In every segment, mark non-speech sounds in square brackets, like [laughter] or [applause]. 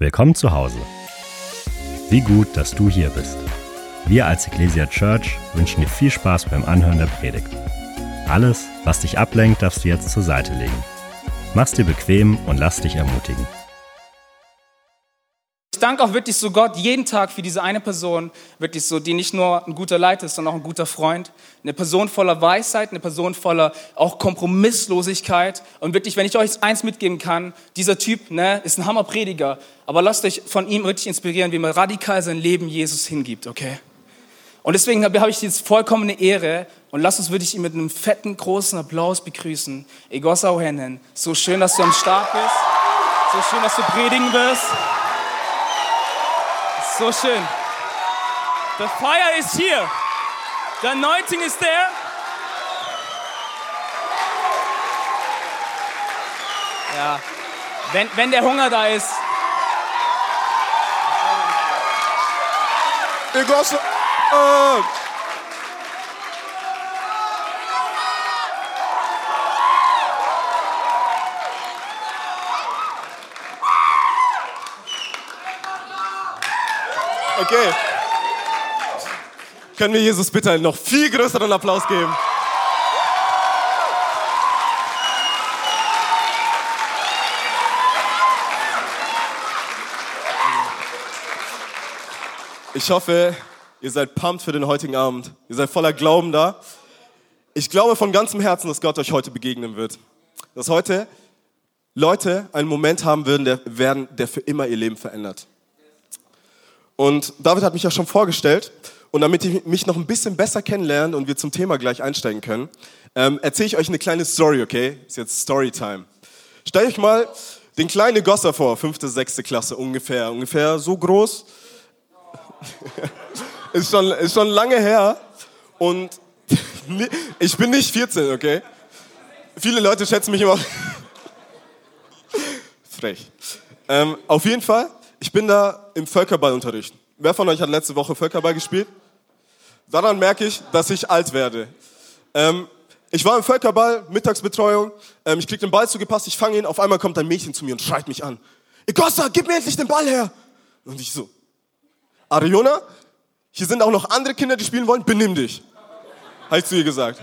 Willkommen zu Hause. Wie gut, dass du hier bist. Wir als Ecclesia Church wünschen dir viel Spaß beim Anhören der Predigt. Alles, was dich ablenkt, darfst du jetzt zur Seite legen. Mach's dir bequem und lass dich ermutigen. Danke auch wirklich so Gott jeden Tag für diese eine Person, wirklich so, die nicht nur ein guter Leiter ist, sondern auch ein guter Freund. Eine Person voller Weisheit, eine Person voller auch Kompromisslosigkeit. Und wirklich, wenn ich euch eins mitgeben kann, dieser Typ ne, ist ein Hammerprediger, aber lasst euch von ihm richtig inspirieren, wie man radikal sein Leben Jesus hingibt, okay? Und deswegen habe ich jetzt vollkommene Ehre und lasst uns wirklich ihn mit einem fetten, großen Applaus begrüßen. Egosa Ohenen, so schön, dass du am Start bist. So schön, dass du predigen wirst. So schön. The fire is here. The anointing is there. Ja, wenn, wenn der Hunger da ist. Egosa. Äh. Okay. Können wir Jesus bitte einen noch viel größeren Applaus geben? Ich hoffe, ihr seid pumped für den heutigen Abend. Ihr seid voller Glauben da. Ich glaube von ganzem Herzen, dass Gott euch heute begegnen wird. Dass heute Leute einen Moment haben werden, der für immer ihr Leben verändert. Und David hat mich ja schon vorgestellt. Und damit ich mich noch ein bisschen besser kennenlernen und wir zum Thema gleich einsteigen können, ähm, erzähle ich euch eine kleine Story, okay? Ist jetzt Storytime. Stellt euch mal den kleinen Gosser vor, fünfte, sechste Klasse ungefähr, ungefähr so groß. [laughs] ist, schon, ist schon lange her. Und [laughs] ich bin nicht 14, okay? Viele Leute schätzen mich immer. [laughs] Frech. Ähm, auf jeden Fall, ich bin da im Völkerballunterricht. Wer von euch hat letzte Woche Völkerball gespielt? Daran merke ich, dass ich alt werde. Ähm, ich war im Völkerball, Mittagsbetreuung, ähm, ich krieg den Ball zugepasst, ich fange ihn, auf einmal kommt ein Mädchen zu mir und schreit mich an. Egosta, gib mir endlich den Ball her! Und ich so, Ariona, hier sind auch noch andere Kinder, die spielen wollen, benimm dich. Habe ich zu ihr gesagt.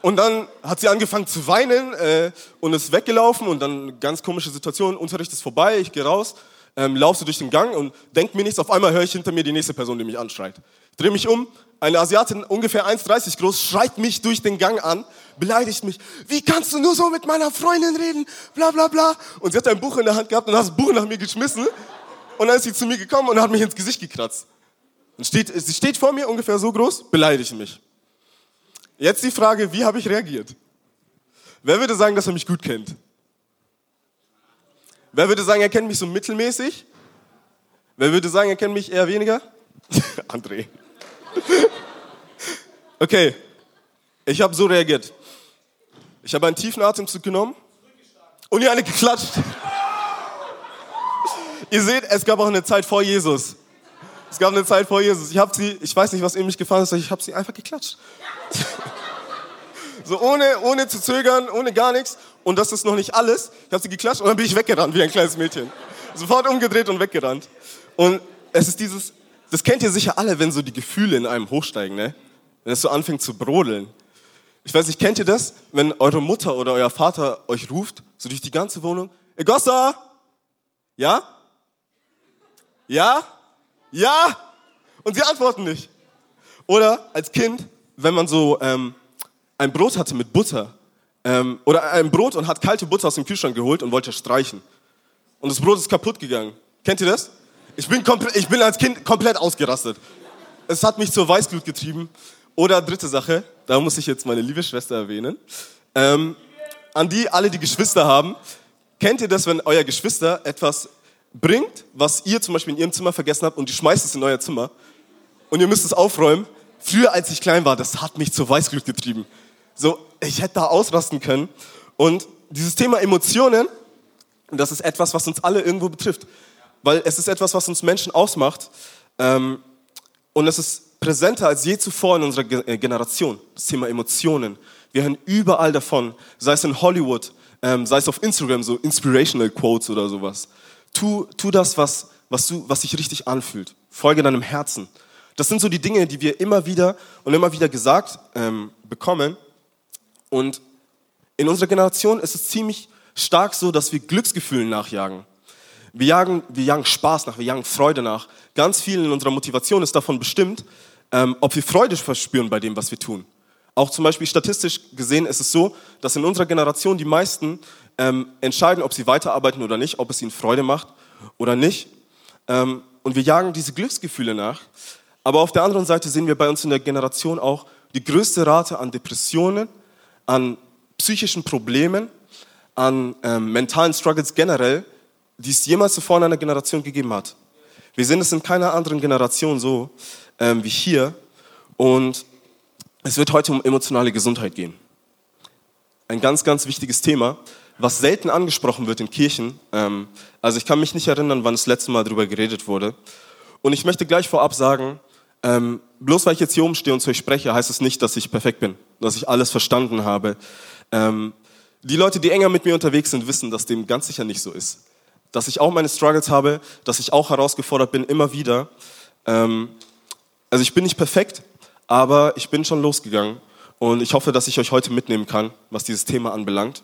Und dann hat sie angefangen zu weinen äh, und ist weggelaufen und dann ganz komische Situation, Unterricht ist vorbei, ich gehe raus ähm, laufe so durch den Gang und denke mir nichts. Auf einmal höre ich hinter mir die nächste Person, die mich anschreit. Ich drehe mich um, eine Asiatin, ungefähr 1,30 groß, schreit mich durch den Gang an, beleidigt mich. Wie kannst du nur so mit meiner Freundin reden? Bla bla bla. Und sie hat ein Buch in der Hand gehabt und hat das Buch nach mir geschmissen. Und dann ist sie zu mir gekommen und hat mich ins Gesicht gekratzt. Und steht, sie steht vor mir, ungefähr so groß, beleidigt mich. Jetzt die Frage, wie habe ich reagiert? Wer würde sagen, dass er mich gut kennt? Wer würde sagen, er kennt mich so mittelmäßig? Wer würde sagen, er kennt mich eher weniger? [laughs] André. [laughs] okay, ich habe so reagiert. Ich habe einen tiefen Atemzug genommen und ihr alle geklatscht. [laughs] ihr seht, es gab auch eine Zeit vor Jesus. Es gab eine Zeit vor Jesus. Ich habe sie, ich weiß nicht, was in mich gefallen ist, ich habe sie einfach geklatscht. So ohne, ohne zu zögern, ohne gar nichts. Und das ist noch nicht alles. Ich habe sie geklatscht und dann bin ich weggerannt wie ein kleines Mädchen. Sofort umgedreht und weggerannt. Und es ist dieses, das kennt ihr sicher alle, wenn so die Gefühle in einem hochsteigen, ne? Wenn es so anfängt zu brodeln. Ich weiß nicht, kennt ihr das? Wenn eure Mutter oder euer Vater euch ruft, so durch die ganze Wohnung, Egossa! Ja? Ja? Ja? Und sie antworten nicht. Oder als Kind, wenn man so ähm, ein Brot hatte mit Butter ähm, oder ein Brot und hat kalte Butter aus dem Kühlschrank geholt und wollte streichen. Und das Brot ist kaputt gegangen. Kennt ihr das? Ich bin, ich bin als Kind komplett ausgerastet. Es hat mich zur Weißglut getrieben. Oder dritte Sache, da muss ich jetzt meine liebe Schwester erwähnen. Ähm, an die, alle, die Geschwister haben, kennt ihr das, wenn euer Geschwister etwas bringt, was ihr zum Beispiel in ihrem Zimmer vergessen habt und die schmeißt es in euer Zimmer und ihr müsst es aufräumen? Früher, als ich klein war, das hat mich zur Weißglut getrieben. So, ich hätte da ausrasten können. Und dieses Thema Emotionen, das ist etwas, was uns alle irgendwo betrifft. Weil es ist etwas, was uns Menschen ausmacht. Ähm, und es ist präsenter als je zuvor in unserer äh, Generation. Das Thema Emotionen. Wir hören überall davon, sei es in Hollywood, ähm, sei es auf Instagram, so Inspirational Quotes oder sowas. Tu, tu das, was, was, du, was sich richtig anfühlt. Folge deinem Herzen. Das sind so die Dinge, die wir immer wieder und immer wieder gesagt ähm, bekommen. Und in unserer Generation ist es ziemlich stark so, dass wir Glücksgefühlen nachjagen. Wir jagen, wir jagen Spaß nach, wir jagen Freude nach. Ganz viel in unserer Motivation ist davon bestimmt, ähm, ob wir Freude verspüren bei dem, was wir tun. Auch zum Beispiel statistisch gesehen ist es so, dass in unserer Generation die meisten ähm, entscheiden, ob sie weiterarbeiten oder nicht, ob es ihnen Freude macht oder nicht. Ähm, und wir jagen diese Glücksgefühle nach. Aber auf der anderen Seite sehen wir bei uns in der Generation auch die größte Rate an Depressionen, an psychischen Problemen, an ähm, mentalen Struggles generell, die es jemals zuvor in einer Generation gegeben hat. Wir sehen es in keiner anderen Generation so ähm, wie hier. Und es wird heute um emotionale Gesundheit gehen. Ein ganz, ganz wichtiges Thema, was selten angesprochen wird in Kirchen. Ähm, also ich kann mich nicht erinnern, wann das letzte Mal darüber geredet wurde. Und ich möchte gleich vorab sagen, ähm, bloß weil ich jetzt hier oben stehe und zu euch spreche, heißt es nicht, dass ich perfekt bin, dass ich alles verstanden habe. Ähm, die Leute, die enger mit mir unterwegs sind, wissen, dass dem ganz sicher nicht so ist. Dass ich auch meine Struggles habe, dass ich auch herausgefordert bin, immer wieder. Ähm, also ich bin nicht perfekt, aber ich bin schon losgegangen und ich hoffe, dass ich euch heute mitnehmen kann, was dieses Thema anbelangt.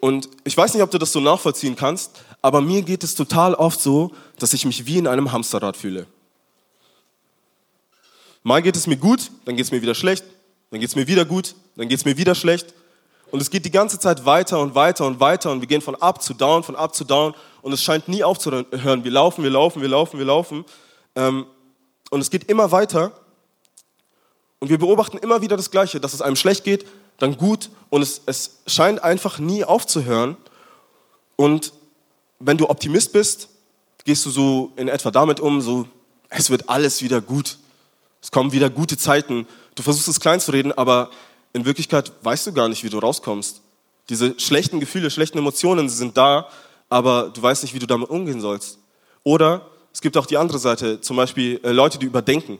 Und ich weiß nicht, ob du das so nachvollziehen kannst, aber mir geht es total oft so, dass ich mich wie in einem Hamsterrad fühle. Mal geht es mir gut, dann geht es mir wieder schlecht, dann geht es mir wieder gut, dann geht es mir wieder schlecht. Und es geht die ganze Zeit weiter und weiter und weiter und wir gehen von up zu down, von up zu down und es scheint nie aufzuhören. Wir laufen, wir laufen, wir laufen, wir laufen. Ähm, und es geht immer weiter und wir beobachten immer wieder das Gleiche, dass es einem schlecht geht, dann gut und es, es scheint einfach nie aufzuhören. Und wenn du Optimist bist, gehst du so in etwa damit um, so, es wird alles wieder gut. Es kommen wieder gute Zeiten. Du versuchst es klein zu reden, aber in Wirklichkeit weißt du gar nicht, wie du rauskommst. Diese schlechten Gefühle, schlechten Emotionen sind da, aber du weißt nicht, wie du damit umgehen sollst. Oder es gibt auch die andere Seite, zum Beispiel äh, Leute, die überdenken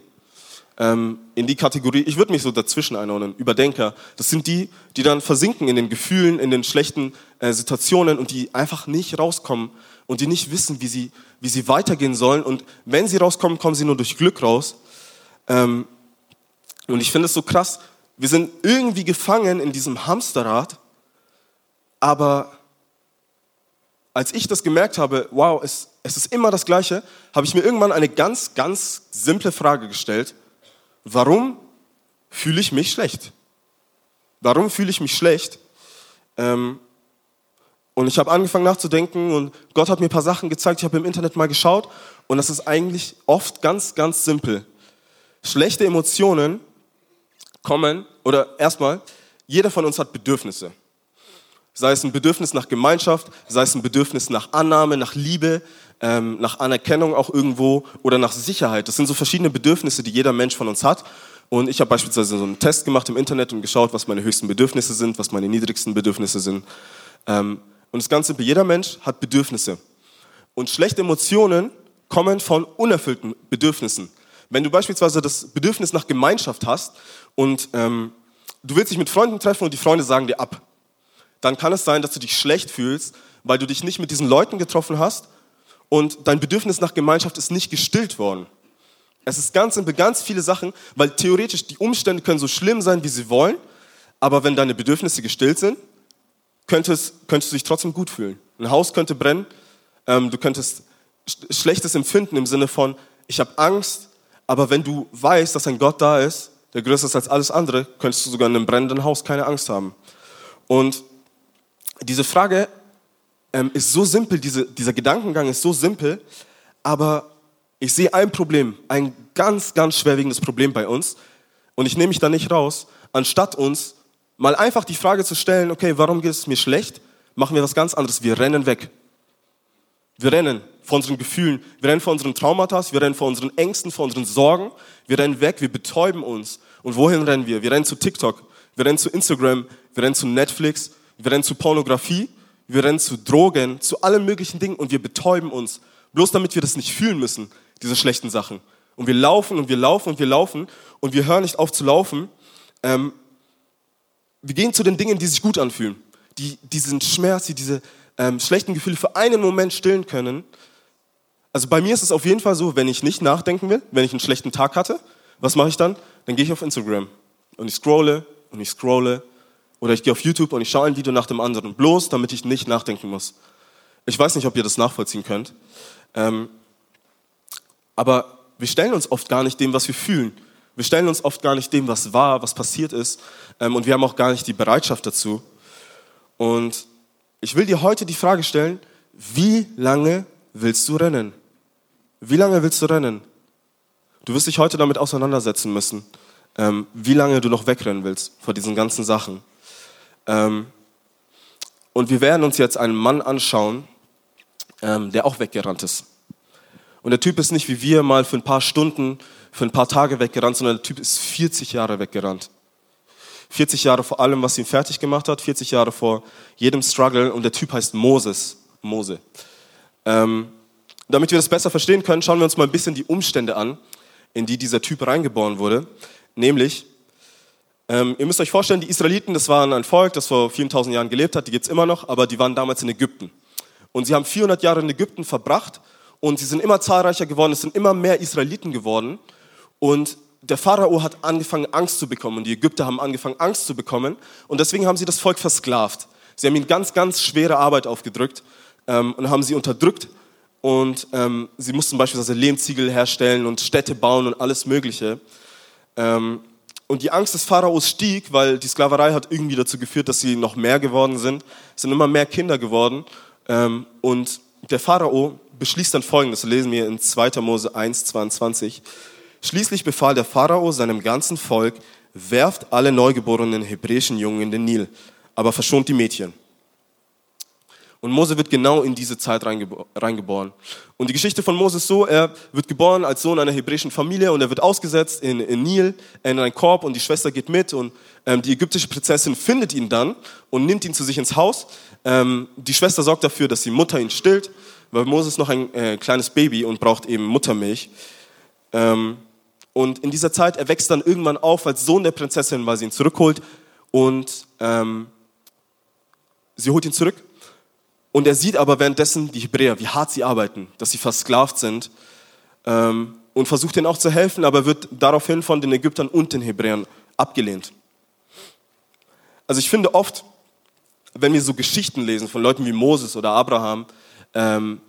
ähm, in die Kategorie, ich würde mich so dazwischen einordnen, Überdenker. Das sind die, die dann versinken in den Gefühlen, in den schlechten äh, Situationen und die einfach nicht rauskommen und die nicht wissen, wie sie, wie sie weitergehen sollen. Und wenn sie rauskommen, kommen sie nur durch Glück raus. Ähm, und ich finde es so krass, wir sind irgendwie gefangen in diesem Hamsterrad, aber als ich das gemerkt habe, wow, es, es ist immer das Gleiche, habe ich mir irgendwann eine ganz, ganz simple Frage gestellt warum fühle ich mich schlecht? Warum fühle ich mich schlecht? Ähm, und ich habe angefangen nachzudenken und Gott hat mir ein paar Sachen gezeigt. Ich habe im Internet mal geschaut und das ist eigentlich oft ganz, ganz simpel. Schlechte Emotionen kommen, oder erstmal, jeder von uns hat Bedürfnisse. Sei es ein Bedürfnis nach Gemeinschaft, sei es ein Bedürfnis nach Annahme, nach Liebe, ähm, nach Anerkennung auch irgendwo oder nach Sicherheit. Das sind so verschiedene Bedürfnisse, die jeder Mensch von uns hat. Und ich habe beispielsweise so einen Test gemacht im Internet und geschaut, was meine höchsten Bedürfnisse sind, was meine niedrigsten Bedürfnisse sind. Ähm, und das Ganze jeder Mensch hat Bedürfnisse. Und schlechte Emotionen kommen von unerfüllten Bedürfnissen. Wenn du beispielsweise das Bedürfnis nach Gemeinschaft hast und ähm, du willst dich mit Freunden treffen und die Freunde sagen dir ab, dann kann es sein, dass du dich schlecht fühlst, weil du dich nicht mit diesen Leuten getroffen hast und dein Bedürfnis nach Gemeinschaft ist nicht gestillt worden. Es ist ganz ganz viele Sachen, weil theoretisch die Umstände können so schlimm sein, wie sie wollen, aber wenn deine Bedürfnisse gestillt sind, könntest, könntest du dich trotzdem gut fühlen. Ein Haus könnte brennen, ähm, du könntest schlechtes Empfinden im Sinne von, ich habe Angst, aber wenn du weißt, dass ein Gott da ist, der größer ist als alles andere, könntest du sogar in einem brennenden Haus keine Angst haben. Und diese Frage ähm, ist so simpel, diese, dieser Gedankengang ist so simpel, aber ich sehe ein Problem, ein ganz, ganz schwerwiegendes Problem bei uns und ich nehme mich da nicht raus, anstatt uns mal einfach die Frage zu stellen, okay, warum geht es mir schlecht, machen wir was ganz anderes, wir rennen weg. Wir rennen vor unseren Gefühlen, wir rennen vor unseren Traumata, wir rennen vor unseren Ängsten, vor unseren Sorgen, wir rennen weg, wir betäuben uns. Und wohin rennen wir? Wir rennen zu TikTok, wir rennen zu Instagram, wir rennen zu Netflix, wir rennen zu Pornografie wir rennen zu Drogen, zu allen möglichen Dingen und wir betäuben uns, bloß damit wir das nicht fühlen müssen, diese schlechten Sachen. Und wir laufen und wir laufen und wir laufen und wir hören nicht auf zu laufen. Ähm, wir gehen zu den Dingen, die sich gut anfühlen, die diesen Schmerz, die diese, ähm, schlechten Gefühle für einen Moment stillen können. Also bei mir ist es auf jeden Fall so, wenn ich nicht nachdenken will, wenn ich einen schlechten Tag hatte, was mache ich dann? Dann gehe ich auf Instagram und ich scrolle und ich scrolle oder ich gehe auf YouTube und ich schaue ein Video nach dem anderen, bloß damit ich nicht nachdenken muss. Ich weiß nicht, ob ihr das nachvollziehen könnt. Ähm, aber wir stellen uns oft gar nicht dem, was wir fühlen. Wir stellen uns oft gar nicht dem, was war, was passiert ist. Ähm, und wir haben auch gar nicht die Bereitschaft dazu. Und ich will dir heute die Frage stellen, wie lange willst du rennen? Wie lange willst du rennen? Du wirst dich heute damit auseinandersetzen müssen, ähm, wie lange du noch wegrennen willst vor diesen ganzen Sachen. Ähm, und wir werden uns jetzt einen Mann anschauen, ähm, der auch weggerannt ist. Und der Typ ist nicht wie wir mal für ein paar Stunden, für ein paar Tage weggerannt, sondern der Typ ist 40 Jahre weggerannt. 40 Jahre vor allem, was ihn fertig gemacht hat, 40 Jahre vor jedem Struggle und der Typ heißt Moses, Mose. Ähm, damit wir das besser verstehen können, schauen wir uns mal ein bisschen die Umstände an, in die dieser Typ reingeboren wurde. Nämlich, ähm, ihr müsst euch vorstellen, die Israeliten, das waren ein Volk, das vor vielen tausend Jahren gelebt hat, die gibt es immer noch, aber die waren damals in Ägypten. Und sie haben 400 Jahre in Ägypten verbracht und sie sind immer zahlreicher geworden, es sind immer mehr Israeliten geworden und der Pharao hat angefangen, Angst zu bekommen und die Ägypter haben angefangen, Angst zu bekommen und deswegen haben sie das Volk versklavt. Sie haben ihnen ganz, ganz schwere Arbeit aufgedrückt ähm, und haben sie unterdrückt und ähm, sie mussten beispielsweise Lehmziegel herstellen und Städte bauen und alles Mögliche. Ähm, und die Angst des Pharaos stieg, weil die Sklaverei hat irgendwie dazu geführt, dass sie noch mehr geworden sind. Es sind immer mehr Kinder geworden. Ähm, und der Pharao beschließt dann folgendes, lesen wir in 2. Mose 1, 22. Schließlich befahl der Pharao seinem ganzen Volk, werft alle neugeborenen hebräischen Jungen in den Nil, aber verschont die Mädchen. Und Mose wird genau in diese Zeit reingeboren. Und die Geschichte von Mose ist so, er wird geboren als Sohn einer hebräischen Familie und er wird ausgesetzt in, in Nil, in einen Korb und die Schwester geht mit und ähm, die ägyptische Prinzessin findet ihn dann und nimmt ihn zu sich ins Haus. Ähm, die Schwester sorgt dafür, dass die Mutter ihn stillt, weil Mose ist noch ein äh, kleines Baby und braucht eben Muttermilch. Ähm, und in dieser Zeit, er wächst dann irgendwann auf als Sohn der Prinzessin, weil sie ihn zurückholt und ähm, sie holt ihn zurück und er sieht aber währenddessen die Hebräer, wie hart sie arbeiten, dass sie versklavt sind ähm, und versucht ihnen auch zu helfen, aber wird daraufhin von den Ägyptern und den Hebräern abgelehnt. Also ich finde oft, wenn wir so Geschichten lesen von Leuten wie Moses oder Abraham, ähm,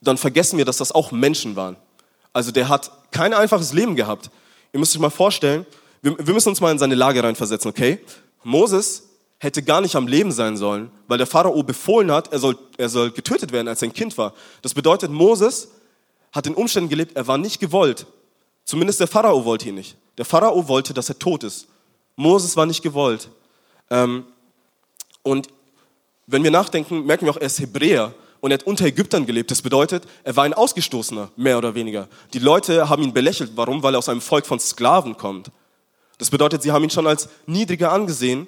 dann vergessen wir, dass das auch Menschen waren. Also der hat kein einfaches Leben gehabt. Ihr müsst euch mal vorstellen, wir, wir müssen uns mal in seine Lage reinversetzen, okay? Moses hätte gar nicht am Leben sein sollen, weil der Pharao befohlen hat, er soll, er soll getötet werden, als er ein Kind war. Das bedeutet, Moses hat in Umständen gelebt, er war nicht gewollt. Zumindest der Pharao wollte ihn nicht. Der Pharao wollte, dass er tot ist. Moses war nicht gewollt. Ähm, und wenn wir nachdenken, merken wir auch, er ist Hebräer und er hat unter Ägyptern gelebt. Das bedeutet, er war ein Ausgestoßener, mehr oder weniger. Die Leute haben ihn belächelt. Warum? Weil er aus einem Volk von Sklaven kommt. Das bedeutet, sie haben ihn schon als niedriger angesehen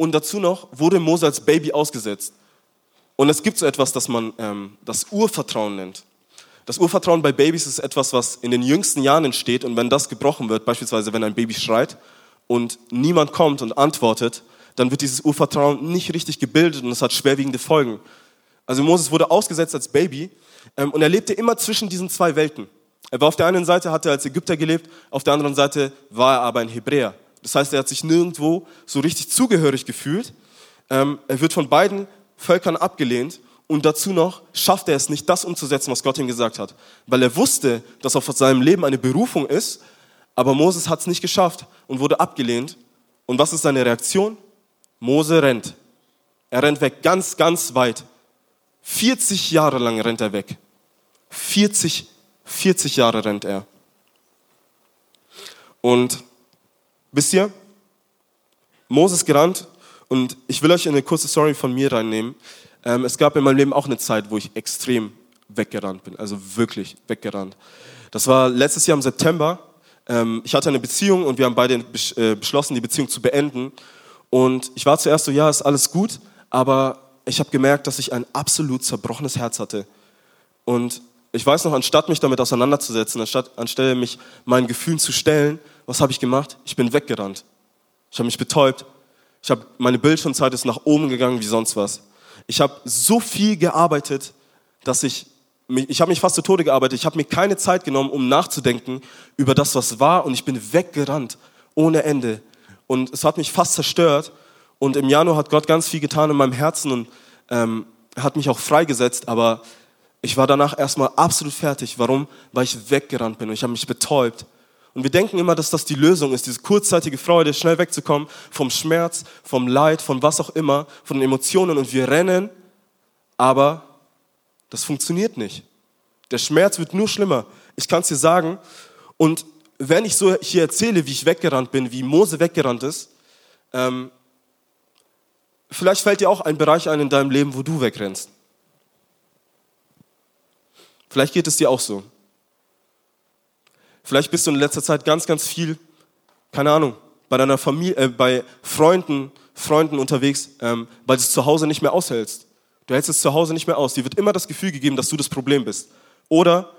und dazu noch wurde Mose als Baby ausgesetzt. Und es gibt so etwas, das man ähm, das Urvertrauen nennt. Das Urvertrauen bei Babys ist etwas, was in den jüngsten Jahren entsteht. Und wenn das gebrochen wird, beispielsweise wenn ein Baby schreit und niemand kommt und antwortet, dann wird dieses Urvertrauen nicht richtig gebildet und es hat schwerwiegende Folgen. Also Moses wurde ausgesetzt als Baby ähm, und er lebte immer zwischen diesen zwei Welten. Er war auf der einen Seite, hatte als Ägypter gelebt, auf der anderen Seite war er aber ein Hebräer. Das heißt, er hat sich nirgendwo so richtig zugehörig gefühlt. Ähm, er wird von beiden Völkern abgelehnt und dazu noch schafft er es nicht, das umzusetzen, was Gott ihm gesagt hat. Weil er wusste, dass auf seinem Leben eine Berufung ist, aber Moses hat es nicht geschafft und wurde abgelehnt. Und was ist seine Reaktion? Mose rennt. Er rennt weg, ganz, ganz weit. 40 Jahre lang rennt er weg. 40, 40 Jahre rennt er. Und Wisst ihr, Moses gerannt und ich will euch eine kurze Story von mir reinnehmen. Ähm, es gab in meinem Leben auch eine Zeit, wo ich extrem weggerannt bin, also wirklich weggerannt. Das war letztes Jahr im September. Ähm, ich hatte eine Beziehung und wir haben beide äh, beschlossen, die Beziehung zu beenden. Und ich war zuerst so, ja, ist alles gut, aber ich habe gemerkt, dass ich ein absolut zerbrochenes Herz hatte. Und ich weiß noch, anstatt mich damit auseinanderzusetzen, anstatt, anstelle mich meinen Gefühlen zu stellen, was habe ich gemacht? Ich bin weggerannt. Ich habe mich betäubt. Ich habe, meine Bildschirmzeit ist nach oben gegangen wie sonst was. Ich habe so viel gearbeitet, dass ich ich habe mich fast zu Tode gearbeitet. Ich habe mir keine Zeit genommen, um nachzudenken über das, was war. Und ich bin weggerannt ohne Ende. Und es hat mich fast zerstört. Und im Januar hat Gott ganz viel getan in meinem Herzen und ähm, hat mich auch freigesetzt. Aber ich war danach erstmal absolut fertig. Warum? Weil ich weggerannt bin und ich habe mich betäubt. Und wir denken immer, dass das die Lösung ist, diese kurzzeitige Freude, schnell wegzukommen vom Schmerz, vom Leid, von was auch immer, von den Emotionen. Und wir rennen, aber das funktioniert nicht. Der Schmerz wird nur schlimmer. Ich kann es dir sagen. Und wenn ich so hier erzähle, wie ich weggerannt bin, wie Mose weggerannt ist, ähm, vielleicht fällt dir auch ein Bereich ein in deinem Leben, wo du wegrennst. Vielleicht geht es dir auch so. Vielleicht bist du in letzter Zeit ganz, ganz viel, keine Ahnung, bei deiner Familie, äh, bei Freunden, Freunden unterwegs, ähm, weil du es zu Hause nicht mehr aushältst. Du hältst es zu Hause nicht mehr aus. Dir wird immer das Gefühl gegeben, dass du das Problem bist. Oder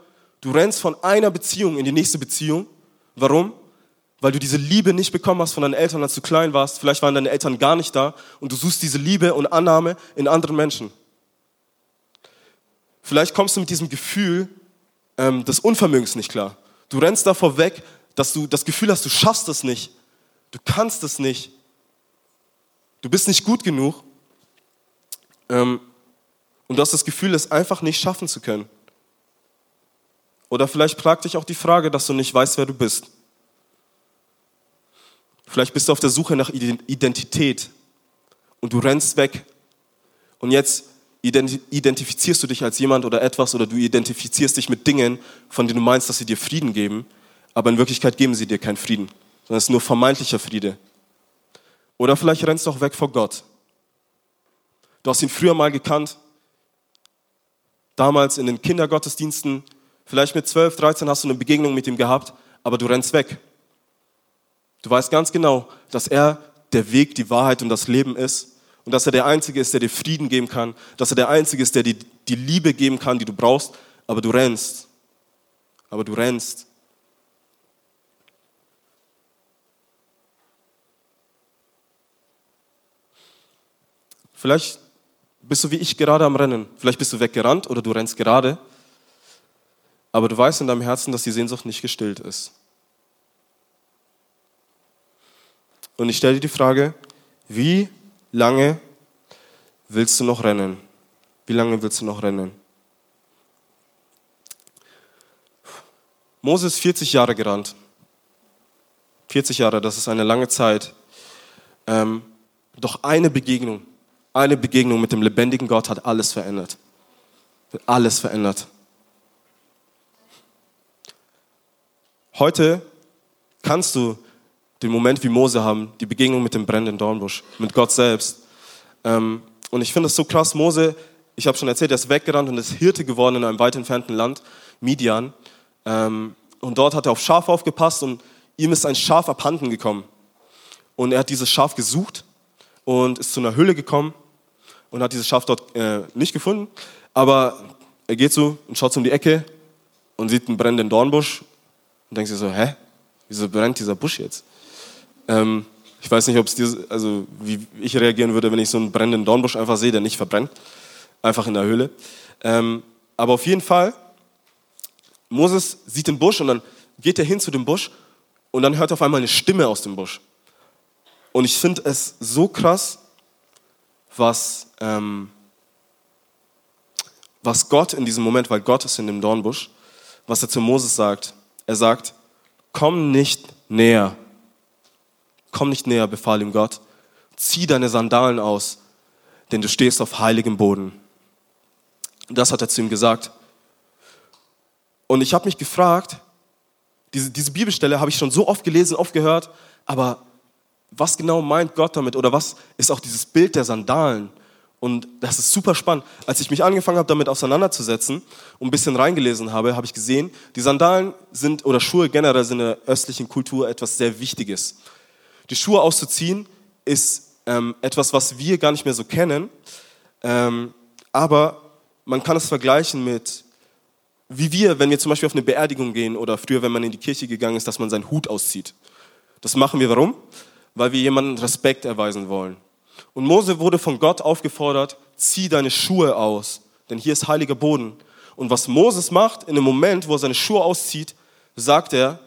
du rennst von einer Beziehung in die nächste Beziehung. Warum? Weil du diese Liebe nicht bekommen hast von deinen Eltern, als du klein warst. Vielleicht waren deine Eltern gar nicht da und du suchst diese Liebe und Annahme in anderen Menschen. Vielleicht kommst du mit diesem Gefühl ähm, des Unvermögens nicht klar. Du rennst davor weg, dass du das Gefühl hast, du schaffst es nicht. Du kannst es nicht. Du bist nicht gut genug. Ähm, und du hast das Gefühl, es einfach nicht schaffen zu können. Oder vielleicht plagt dich auch die Frage, dass du nicht weißt, wer du bist. Vielleicht bist du auf der Suche nach Identität und du rennst weg. Und jetzt identifizierst du dich als jemand oder etwas oder du identifizierst dich mit Dingen, von denen du meinst, dass sie dir Frieden geben, aber in Wirklichkeit geben sie dir keinen Frieden, sondern es ist nur vermeintlicher Friede. Oder vielleicht rennst du auch weg vor Gott. Du hast ihn früher mal gekannt, damals in den Kindergottesdiensten, vielleicht mit 12, 13 hast du eine Begegnung mit ihm gehabt, aber du rennst weg. Du weißt ganz genau, dass er der Weg, die Wahrheit und das Leben ist und dass er der Einzige ist, der dir Frieden geben kann, dass er der Einzige ist, der dir die Liebe geben kann, die du brauchst, aber du rennst. Aber du rennst. Vielleicht bist du wie ich gerade am Rennen. Vielleicht bist du weggerannt oder du rennst gerade. Aber du weißt in deinem Herzen, dass die Sehnsucht nicht gestillt ist. Und ich stelle dir die Frage, wie lange willst du noch rennen? Wie lange willst du noch rennen? Moses ist 40 Jahre gerannt. 40 Jahre, das ist eine lange Zeit. Ähm, doch eine Begegnung, eine Begegnung mit dem lebendigen Gott hat alles verändert. Alles verändert. Heute kannst du den Moment wie Mose haben, die Begegnung mit dem brennenden Dornbusch, mit Gott selbst. Ähm, und ich finde es so krass, Mose, ich habe schon erzählt, er ist weggerannt und ist Hirte geworden in einem weit entfernten Land, Midian. Ähm, und dort hat er auf Schaf aufgepasst und ihm ist ein Schaf abhanden gekommen. Und er hat dieses Schaf gesucht und ist zu einer Höhle gekommen und hat dieses Schaf dort äh, nicht gefunden. Aber er geht so und schaut so um die Ecke und sieht einen brennenden Dornbusch und denkt sich so, hä, wieso brennt dieser Busch jetzt? Ähm, ich weiß nicht, ob es dir, also wie ich reagieren würde, wenn ich so einen brennenden Dornbusch einfach sehe, der nicht verbrennt, einfach in der Höhle. Ähm, aber auf jeden Fall, Moses sieht den Busch und dann geht er hin zu dem Busch und dann hört er auf einmal eine Stimme aus dem Busch. Und ich finde es so krass, was, ähm, was Gott in diesem Moment, weil Gott ist in dem Dornbusch, was er zu Moses sagt. Er sagt, komm nicht näher. Komm nicht näher, befahl ihm Gott. Zieh deine Sandalen aus, denn du stehst auf heiligem Boden. Das hat er zu ihm gesagt. Und ich habe mich gefragt, diese, diese Bibelstelle habe ich schon so oft gelesen, oft gehört, aber was genau meint Gott damit oder was ist auch dieses Bild der Sandalen? Und das ist super spannend. Als ich mich angefangen habe, damit auseinanderzusetzen und ein bisschen reingelesen habe, habe ich gesehen, die Sandalen sind oder Schuhe generell sind in der östlichen Kultur etwas sehr Wichtiges. Die Schuhe auszuziehen ist ähm, etwas, was wir gar nicht mehr so kennen, ähm, aber man kann es vergleichen mit, wie wir, wenn wir zum Beispiel auf eine Beerdigung gehen oder früher, wenn man in die Kirche gegangen ist, dass man seinen Hut auszieht. Das machen wir warum? Weil wir jemandem Respekt erweisen wollen. Und Mose wurde von Gott aufgefordert, zieh deine Schuhe aus, denn hier ist heiliger Boden. Und was Moses macht, in dem Moment, wo er seine Schuhe auszieht, sagt er,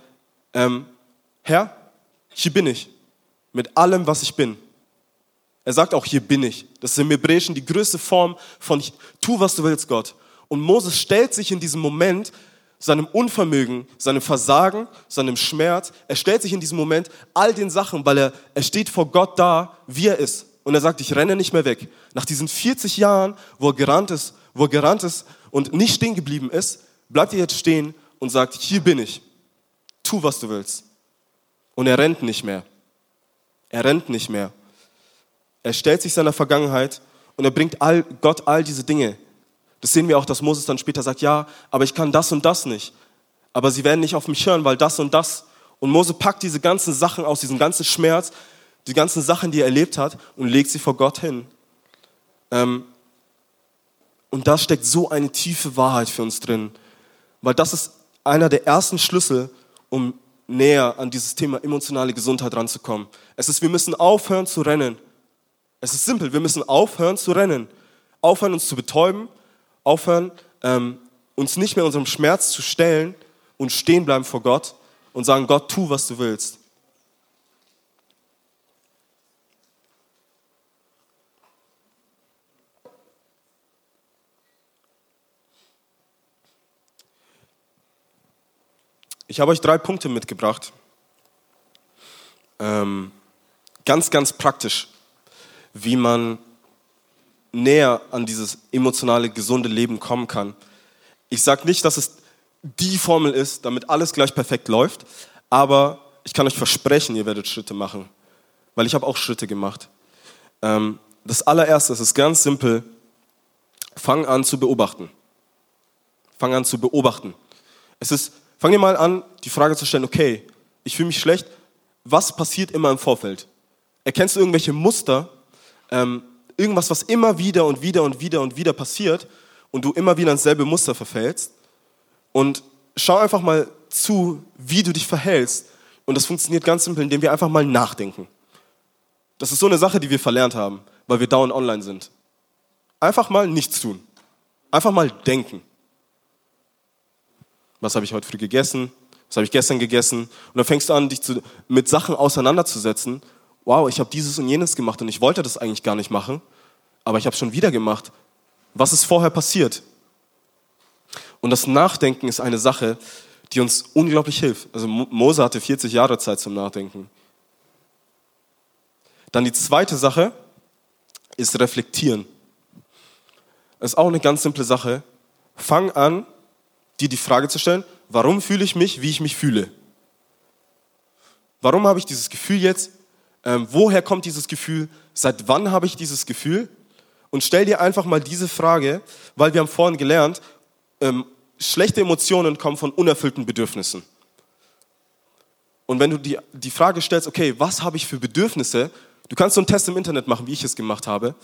ähm, Herr, hier bin ich, mit allem, was ich bin. Er sagt auch, hier bin ich. Das ist im Hebräischen die größte Form von, tu, was du willst, Gott. Und Moses stellt sich in diesem Moment seinem Unvermögen, seinem Versagen, seinem Schmerz, er stellt sich in diesem Moment all den Sachen, weil er, er steht vor Gott da, wie er ist. Und er sagt, ich renne nicht mehr weg. Nach diesen 40 Jahren, wo er gerannt ist, wo er gerannt ist und nicht stehen geblieben ist, bleibt er jetzt stehen und sagt, hier bin ich. Tu, was du willst. Und er rennt nicht mehr. Er rennt nicht mehr. Er stellt sich seiner Vergangenheit und er bringt all, Gott all diese Dinge. Das sehen wir auch, dass Moses dann später sagt, ja, aber ich kann das und das nicht. Aber sie werden nicht auf mich hören, weil das und das. Und Mose packt diese ganzen Sachen aus, diesen ganzen Schmerz, die ganzen Sachen, die er erlebt hat und legt sie vor Gott hin. Ähm, und da steckt so eine tiefe Wahrheit für uns drin, weil das ist einer der ersten Schlüssel, um näher an dieses Thema emotionale Gesundheit ranzukommen. Es ist, wir müssen aufhören zu rennen. Es ist simpel, wir müssen aufhören zu rennen, aufhören uns zu betäuben, aufhören ähm, uns nicht mehr unserem Schmerz zu stellen und stehen bleiben vor Gott und sagen, Gott, tu, was du willst. Ich habe euch drei Punkte mitgebracht. Ähm, ganz, ganz praktisch, wie man näher an dieses emotionale, gesunde Leben kommen kann. Ich sage nicht, dass es die Formel ist, damit alles gleich perfekt läuft, aber ich kann euch versprechen, ihr werdet Schritte machen, weil ich habe auch Schritte gemacht. Ähm, das allererste es ist ganz simpel, fang an zu beobachten. Fang an zu beobachten. Es ist, fang dir mal an, die Frage zu stellen, okay, ich fühle mich schlecht, was passiert immer im Vorfeld? Erkennst du irgendwelche Muster, ähm, irgendwas, was immer wieder und wieder und wieder und wieder passiert und du immer wieder ins selbe Muster verfällst. Und schau einfach mal zu, wie du dich verhältst. Und das funktioniert ganz simpel, indem wir einfach mal nachdenken. Das ist so eine Sache, die wir verlernt haben, weil wir dauernd online sind. Einfach mal nichts tun. Einfach mal denken. Was habe ich heute früh gegessen? Was habe ich gestern gegessen? Und dann fängst du an, dich zu, mit Sachen auseinanderzusetzen wow, ich habe dieses und jenes gemacht und ich wollte das eigentlich gar nicht machen, aber ich habe es schon wieder gemacht. Was ist vorher passiert? Und das Nachdenken ist eine Sache, die uns unglaublich hilft. Also Mose hatte 40 Jahre Zeit zum Nachdenken. Dann die zweite Sache ist reflektieren. Das ist auch eine ganz simple Sache. Fang an, dir die Frage zu stellen, warum fühle ich mich, wie ich mich fühle? Warum habe ich dieses Gefühl jetzt? ähm, woher kommt dieses Gefühl, seit wann habe ich dieses Gefühl? Und stell dir einfach mal diese Frage, weil wir haben vorhin gelernt, ähm, schlechte Emotionen kommen von unerfüllten Bedürfnissen. Und wenn du die, die Frage stellst, okay, was habe ich für Bedürfnisse? Du kannst so einen Test im Internet machen, wie ich es gemacht habe.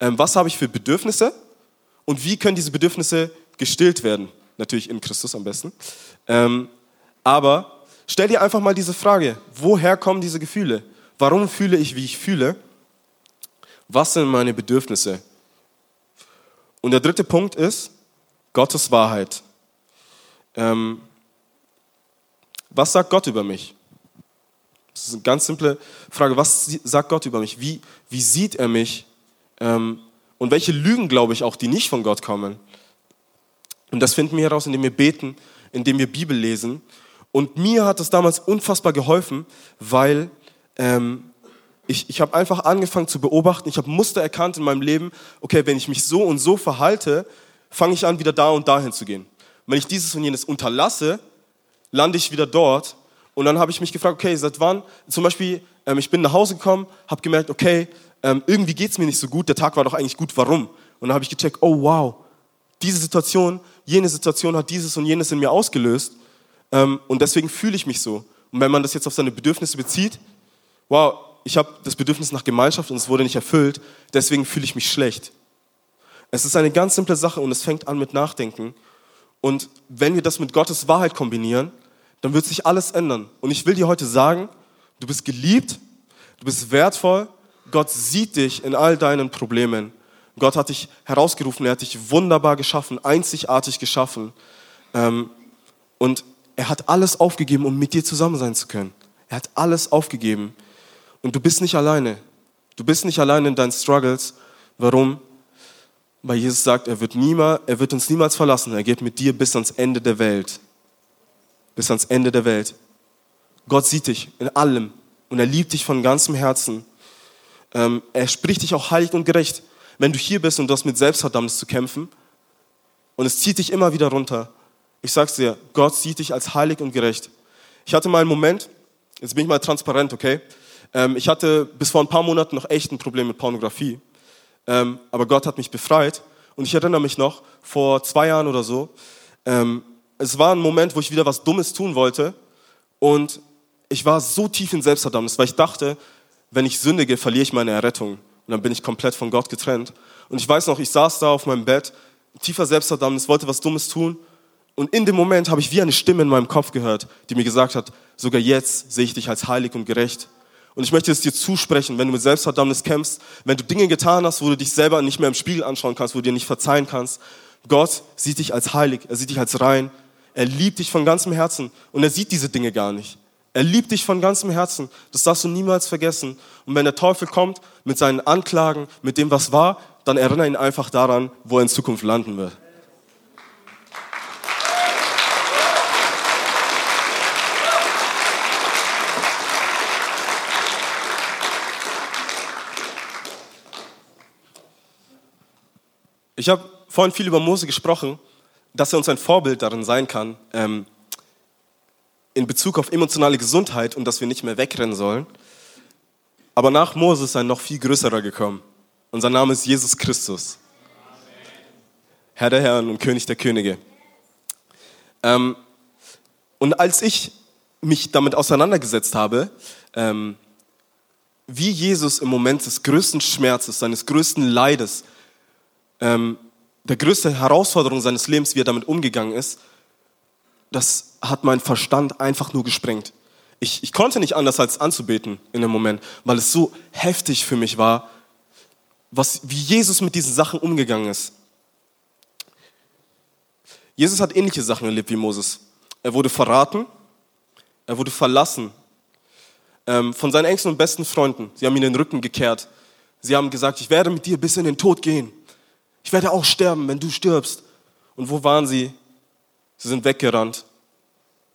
Ähm, was habe ich für Bedürfnisse? Und wie können diese Bedürfnisse gestillt werden? Natürlich in Christus am besten. Ähm, aber stell dir einfach mal diese Frage, woher kommen diese Gefühle? Warum fühle ich, wie ich fühle? Was sind meine Bedürfnisse? Und der dritte Punkt ist Gottes Wahrheit. Ähm, was sagt Gott über mich? Das ist eine ganz simple Frage. Was sagt Gott über mich? Wie, wie sieht er mich? Ähm, und welche Lügen glaube ich auch, die nicht von Gott kommen? Und das finden wir heraus, indem wir beten, indem wir Bibel lesen. Und mir hat es damals unfassbar geholfen, weil ähm, ich, ich habe einfach angefangen zu beobachten, ich habe Muster erkannt in meinem Leben, okay, wenn ich mich so und so verhalte, fange ich an, wieder da und dahin zu gehen. Wenn ich dieses und jenes unterlasse, lande ich wieder dort. Und dann habe ich mich gefragt, okay, seit wann? Zum Beispiel, ähm, ich bin nach Hause gekommen, habe gemerkt, okay, ähm, irgendwie geht es mir nicht so gut, der Tag war doch eigentlich gut, warum? Und dann habe ich gecheckt, oh wow, diese Situation, jene Situation hat dieses und jenes in mir ausgelöst ähm, und deswegen fühle ich mich so. Und wenn man das jetzt auf seine Bedürfnisse bezieht, wow, ich habe das Bedürfnis nach Gemeinschaft und es wurde nicht erfüllt, deswegen fühle ich mich schlecht. Es ist eine ganz simple Sache und es fängt an mit Nachdenken. Und wenn wir das mit Gottes Wahrheit kombinieren, dann wird sich alles ändern. Und ich will dir heute sagen, du bist geliebt, du bist wertvoll, Gott sieht dich in all deinen Problemen. Gott hat dich herausgerufen, er hat dich wunderbar geschaffen, einzigartig geschaffen. Ähm, und er hat alles aufgegeben, um mit dir zusammen sein zu können. Er hat alles aufgegeben. Und du bist nicht alleine. Du bist nicht alleine in deinen Struggles. Warum? Weil Jesus sagt, er wird, niemals, er wird uns niemals verlassen. Er geht mit dir bis ans Ende der Welt. Bis ans Ende der Welt. Gott sieht dich in allem und er liebt dich von ganzem Herzen. Ähm, er spricht dich auch heilig und gerecht. Wenn du hier bist und du hast mit Selbstverdammnis zu kämpfen und es zieht dich immer wieder runter, ich sag's dir, Gott sieht dich als heilig und gerecht. Ich hatte mal einen Moment, jetzt bin ich mal transparent, okay? Ähm, ich hatte bis vor ein paar Monaten noch echt ein Problem mit Pornografie. Ähm, aber Gott hat mich befreit. Und ich erinnere mich noch, vor zwei Jahren oder so, ähm, es war ein Moment, wo ich wieder was Dummes tun wollte. Und ich war so tief in Selbstverdammnis, weil ich dachte, wenn ich sündige, verliere ich meine Errettung. Und dann bin ich komplett von Gott getrennt. Und ich weiß noch, ich saß da auf meinem Bett, tiefer Selbstverdammnis, wollte was Dummes tun. Und in dem Moment habe ich wie eine Stimme in meinem Kopf gehört, die mir gesagt hat, sogar jetzt sehe ich dich als heilig und gerecht. Und ich möchte es dir zusprechen, wenn du mit Selbstverdammnis kämpfst, wenn du Dinge getan hast, wo du dich selber nicht mehr im Spiegel anschauen kannst, wo du dir nicht verzeihen kannst. Gott sieht dich als heilig, er sieht dich als rein, er liebt dich von ganzem Herzen und er sieht diese Dinge gar nicht. Er liebt dich von ganzem Herzen. Das darfst du niemals vergessen. Und wenn der Teufel kommt mit seinen Anklagen, mit dem, was war, dann erinnere ihn einfach daran, wo er in Zukunft landen wird. Ich habe vorhin viel über Mose gesprochen, dass er uns ein Vorbild darin sein kann, ähm, in Bezug auf emotionale Gesundheit und dass wir nicht mehr wegrennen sollen. Aber nach Mose ist ein noch viel größerer gekommen. Und sein Name ist Jesus Christus. Herr der Herren und König der Könige. Ähm, und als ich mich damit auseinandergesetzt habe, ähm, wie Jesus im Moment des größten Schmerzes, seines größten Leides, ähm, der größte Herausforderung seines Lebens, wie er damit umgegangen ist, das hat mein Verstand einfach nur gesprengt. Ich, ich konnte nicht anders als anzubeten in dem Moment, weil es so heftig für mich war, was, wie Jesus mit diesen Sachen umgegangen ist. Jesus hat ähnliche Sachen erlebt wie Moses. Er wurde verraten, er wurde verlassen ähm, von seinen engsten und besten Freunden. Sie haben ihm den Rücken gekehrt. Sie haben gesagt, ich werde mit dir bis in den Tod gehen. Ich werde auch sterben, wenn du stirbst. Und wo waren sie? Sie sind weggerannt.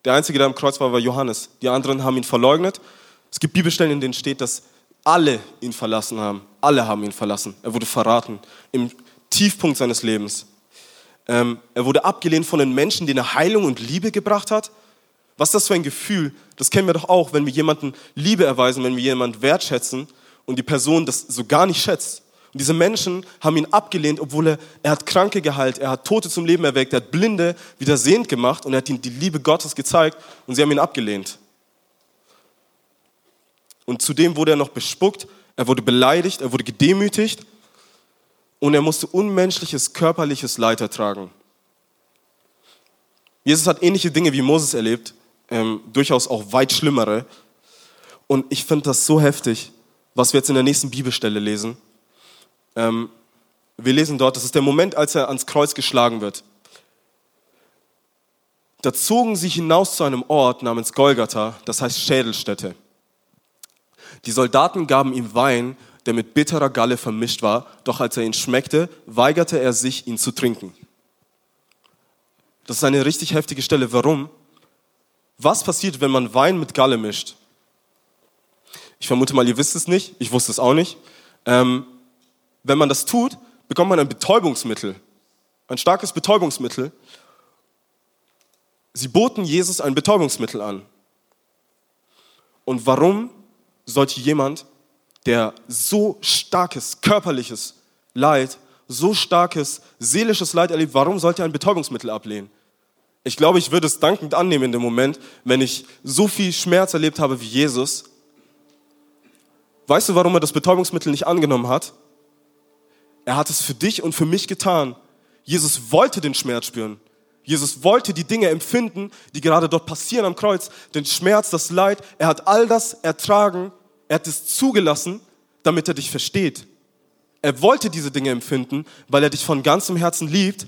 Der Einzige, der am Kreuz war, war Johannes. Die anderen haben ihn verleugnet. Es gibt Bibelstellen, in denen steht, dass alle ihn verlassen haben. Alle haben ihn verlassen. Er wurde verraten im Tiefpunkt seines Lebens. Ähm, er wurde abgelehnt von den Menschen, denen er Heilung und Liebe gebracht hat. Was ist das für ein Gefühl? Das kennen wir doch auch, wenn wir jemanden Liebe erweisen, wenn wir jemanden wertschätzen und die Person das so gar nicht schätzt. Und diese Menschen haben ihn abgelehnt, obwohl er, er hat Kranke geheilt, er hat Tote zum Leben erweckt, er hat Blinde wieder sehend gemacht und er hat ihnen die Liebe Gottes gezeigt und sie haben ihn abgelehnt. Und zudem wurde er noch bespuckt, er wurde beleidigt, er wurde gedemütigt und er musste unmenschliches körperliches Leid ertragen. Jesus hat ähnliche Dinge wie Moses erlebt, ähm, durchaus auch weit schlimmere. Und ich finde das so heftig, was wir jetzt in der nächsten Bibelstelle lesen. Ähm, wir lesen dort, das ist der Moment, als er ans Kreuz geschlagen wird. Da zogen sie hinaus zu einem Ort namens Golgatha, das heißt Schädelstätte. Die Soldaten gaben ihm Wein, der mit bitterer Galle vermischt war, doch als er ihn schmeckte, weigerte er sich, ihn zu trinken. Das ist eine richtig heftige Stelle. Warum? Was passiert, wenn man Wein mit Galle mischt? Ich vermute mal, ihr wisst es nicht, ich wusste es auch nicht. Ähm, wenn man das tut, bekommt man ein Betäubungsmittel, ein starkes Betäubungsmittel. Sie boten Jesus ein Betäubungsmittel an. Und warum sollte jemand, der so starkes körperliches Leid, so starkes seelisches Leid erlebt, warum sollte er ein Betäubungsmittel ablehnen? Ich glaube, ich würde es dankend annehmen in dem Moment, wenn ich so viel Schmerz erlebt habe wie Jesus. Weißt du, warum er das Betäubungsmittel nicht angenommen hat? Er hat es für dich und für mich getan. Jesus wollte den Schmerz spüren. Jesus wollte die Dinge empfinden, die gerade dort passieren am Kreuz. Den Schmerz, das Leid. Er hat all das ertragen. Er hat es zugelassen, damit er dich versteht. Er wollte diese Dinge empfinden, weil er dich von ganzem Herzen liebt.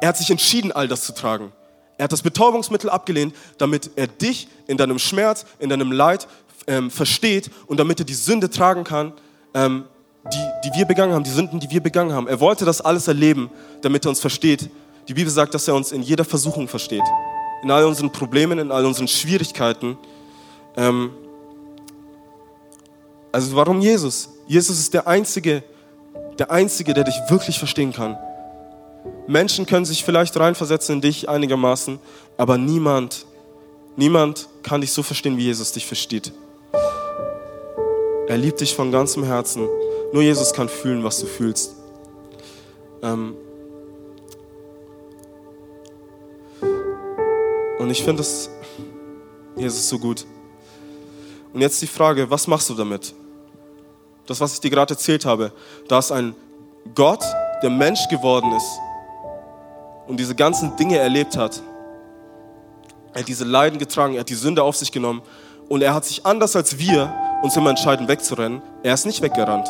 Er hat sich entschieden, all das zu tragen. Er hat das Betäubungsmittel abgelehnt, damit er dich in deinem Schmerz, in deinem Leid ähm, versteht und damit er die Sünde tragen kann, ähm, die, die wir begangen haben, die Sünden, die wir begangen haben. Er wollte das alles erleben, damit er uns versteht. Die Bibel sagt, dass er uns in jeder Versuchung versteht. In all unseren Problemen, in all unseren Schwierigkeiten. Ähm, also warum Jesus? Jesus ist der Einzige, der Einzige, der dich wirklich verstehen kann. Menschen können sich vielleicht reinversetzen in dich einigermaßen, aber niemand, niemand kann dich so verstehen, wie Jesus dich versteht. Er liebt dich von ganzem Herzen. Nur Jesus kann fühlen, was du fühlst. Ähm und ich finde es, Jesus, so gut. Und jetzt die Frage, was machst du damit? Das, was ich dir gerade erzählt habe, da ist ein Gott, der Mensch geworden ist und diese ganzen Dinge erlebt hat. Er hat diese Leiden getragen, er hat die Sünde auf sich genommen und er hat sich anders als wir uns immer entscheiden wegzurennen. Er ist nicht weggerannt.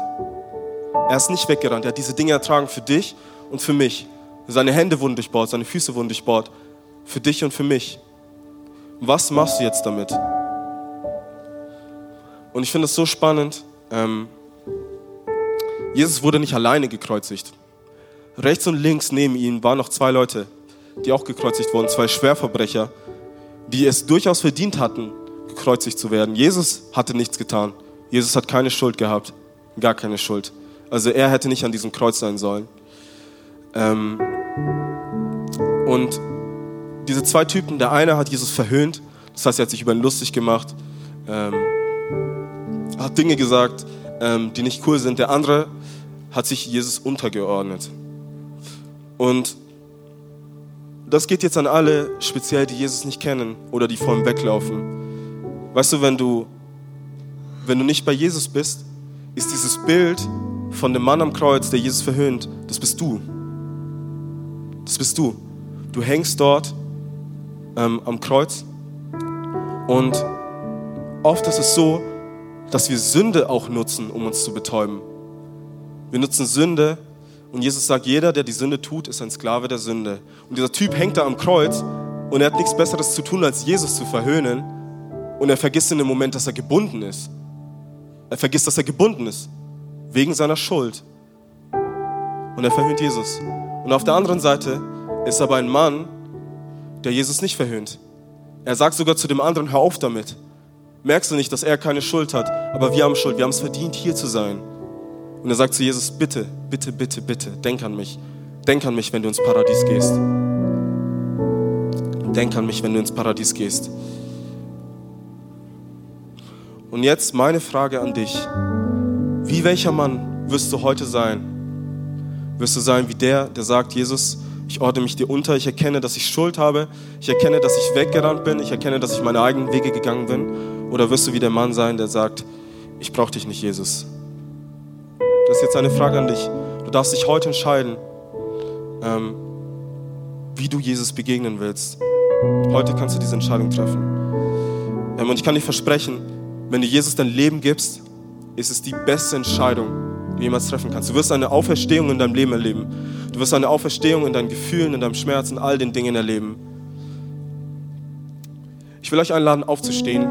Er ist nicht weggerannt. Er hat diese Dinge ertragen für dich und für mich. Seine Hände wurden durchbohrt, seine Füße wurden durchbohrt. Für dich und für mich. Was machst du jetzt damit? Und ich finde es so spannend. Ähm, Jesus wurde nicht alleine gekreuzigt. Rechts und links neben ihm waren noch zwei Leute, die auch gekreuzigt wurden, zwei Schwerverbrecher, die es durchaus verdient hatten, gekreuzigt zu werden. Jesus hatte nichts getan. Jesus hat keine Schuld gehabt, gar keine Schuld. Also er hätte nicht an diesem Kreuz sein sollen. Ähm und diese zwei Typen, der eine hat Jesus verhöhnt, das heißt, er hat sich über ihn lustig gemacht, ähm, hat Dinge gesagt, ähm, die nicht cool sind. Der andere hat sich Jesus untergeordnet. Und das geht jetzt an alle, speziell die Jesus nicht kennen oder die vor ihm weglaufen. Weißt du, wenn du, wenn du nicht bei Jesus bist, ist dieses Bild von dem Mann am Kreuz, der Jesus verhöhnt, das bist du. Das bist du. Du hängst dort ähm, am Kreuz und oft ist es so, dass wir Sünde auch nutzen, um uns zu betäuben. Wir nutzen Sünde, und Jesus sagt, jeder, der die Sünde tut, ist ein Sklave der Sünde. Und dieser Typ hängt da am Kreuz und er hat nichts Besseres zu tun, als Jesus zu verhöhnen. Und er vergisst in dem Moment, dass er gebunden ist. Er vergisst, dass er gebunden ist. Wegen seiner Schuld. Und er verhöhnt Jesus. Und auf der anderen Seite ist aber ein Mann, der Jesus nicht verhöhnt. Er sagt sogar zu dem anderen, hör auf damit. Merkst du nicht, dass er keine Schuld hat, aber wir haben Schuld, wir haben es verdient, hier zu sein. Und er sagt zu Jesus, bitte, bitte, bitte, bitte, denk an mich. Denk an mich, wenn du ins Paradies gehst. Denk an mich, wenn du ins Paradies gehst. Und jetzt meine Frage an dich. Wie welcher Mann wirst du heute sein? Wirst du sein wie der, der sagt, Jesus, ich ordne mich dir unter, ich erkenne, dass ich Schuld habe, ich erkenne, dass ich weggerannt bin, ich erkenne, dass ich meine eigenen Wege gegangen bin? Oder wirst du wie der Mann sein, der sagt, ich brauche dich nicht, Jesus. Das ist jetzt eine Frage an dich. Du darfst dich heute entscheiden, ähm, wie du Jesus begegnen willst. Heute kannst du diese Entscheidung treffen. Ähm, und ich kann dir versprechen, wenn du Jesus dein Leben gibst, ist es die beste Entscheidung, die du jemals treffen kannst. Du wirst eine Auferstehung in deinem Leben erleben. Du wirst eine Auferstehung in deinen Gefühlen, in deinem Schmerz, in all den Dingen erleben. Ich will euch einladen, aufzustehen.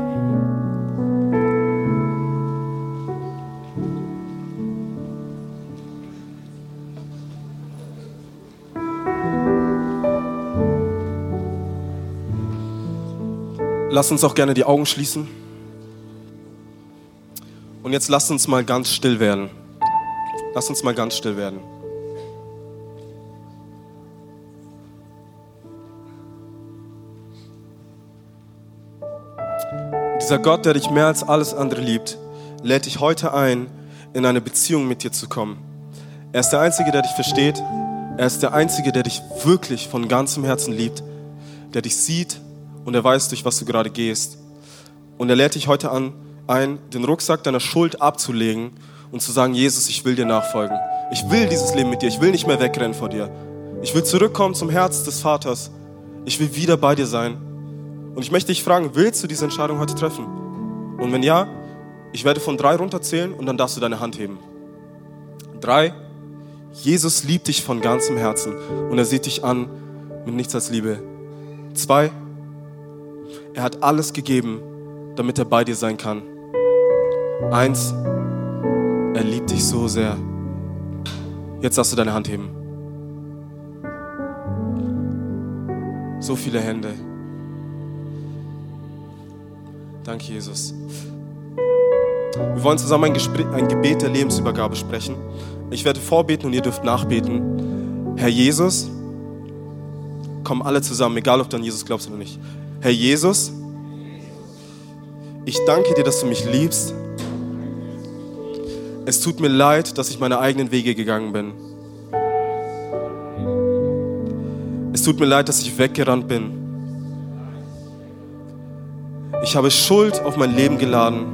Lass uns auch gerne die Augen schließen. Und jetzt lass uns mal ganz still werden. Lass uns mal ganz still werden. Dieser Gott, der dich mehr als alles andere liebt, lädt dich heute ein, in eine Beziehung mit dir zu kommen. Er ist der Einzige, der dich versteht. Er ist der Einzige, der dich wirklich von ganzem Herzen liebt, der dich sieht, und er weiß, durch was du gerade gehst. Und er lädt dich heute an, ein, den Rucksack deiner Schuld abzulegen und zu sagen, Jesus, ich will dir nachfolgen. Ich will dieses Leben mit dir. Ich will nicht mehr wegrennen vor dir. Ich will zurückkommen zum Herz des Vaters. Ich will wieder bei dir sein. Und ich möchte dich fragen, willst du diese Entscheidung heute treffen? Und wenn ja, ich werde von drei runterzählen und dann darfst du deine Hand heben. Drei, Jesus liebt dich von ganzem Herzen und er sieht dich an mit nichts als Liebe. Zwei, er hat alles gegeben, damit er bei dir sein kann. Eins, er liebt dich so sehr. Jetzt darfst du deine Hand heben. So viele Hände. Danke, Jesus. Wir wollen zusammen ein, Gespräch, ein Gebet der Lebensübergabe sprechen. Ich werde vorbeten und ihr dürft nachbeten. Herr Jesus, kommen alle zusammen, egal ob du an Jesus glaubst oder nicht. Herr Jesus, ich danke dir, dass du mich liebst. Es tut mir leid, dass ich meine eigenen Wege gegangen bin. Es tut mir leid, dass ich weggerannt bin. Ich habe Schuld auf mein Leben geladen.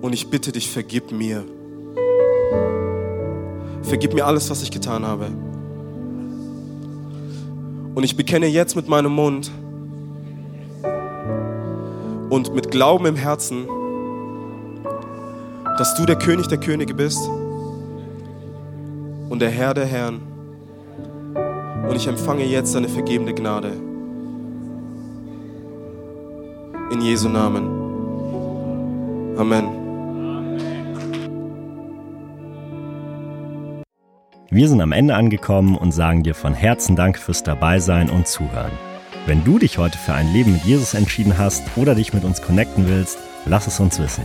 Und ich bitte dich, vergib mir. Vergib mir alles, was ich getan habe. Und ich bekenne jetzt mit meinem Mund und mit Glauben im Herzen, dass du der König der Könige bist und der Herr der Herren. Und ich empfange jetzt deine vergebende Gnade. In Jesu Namen. Amen. Wir sind am Ende angekommen und sagen dir von Herzen Dank fürs Dabeisein und Zuhören. Wenn du dich heute für ein Leben mit Jesus entschieden hast oder dich mit uns connecten willst, lass es uns wissen.